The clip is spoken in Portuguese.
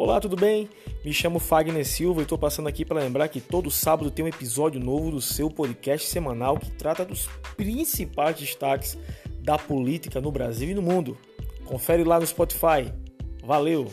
Olá, tudo bem? Me chamo Fagner Silva e estou passando aqui para lembrar que todo sábado tem um episódio novo do seu podcast semanal que trata dos principais destaques da política no Brasil e no mundo. Confere lá no Spotify. Valeu!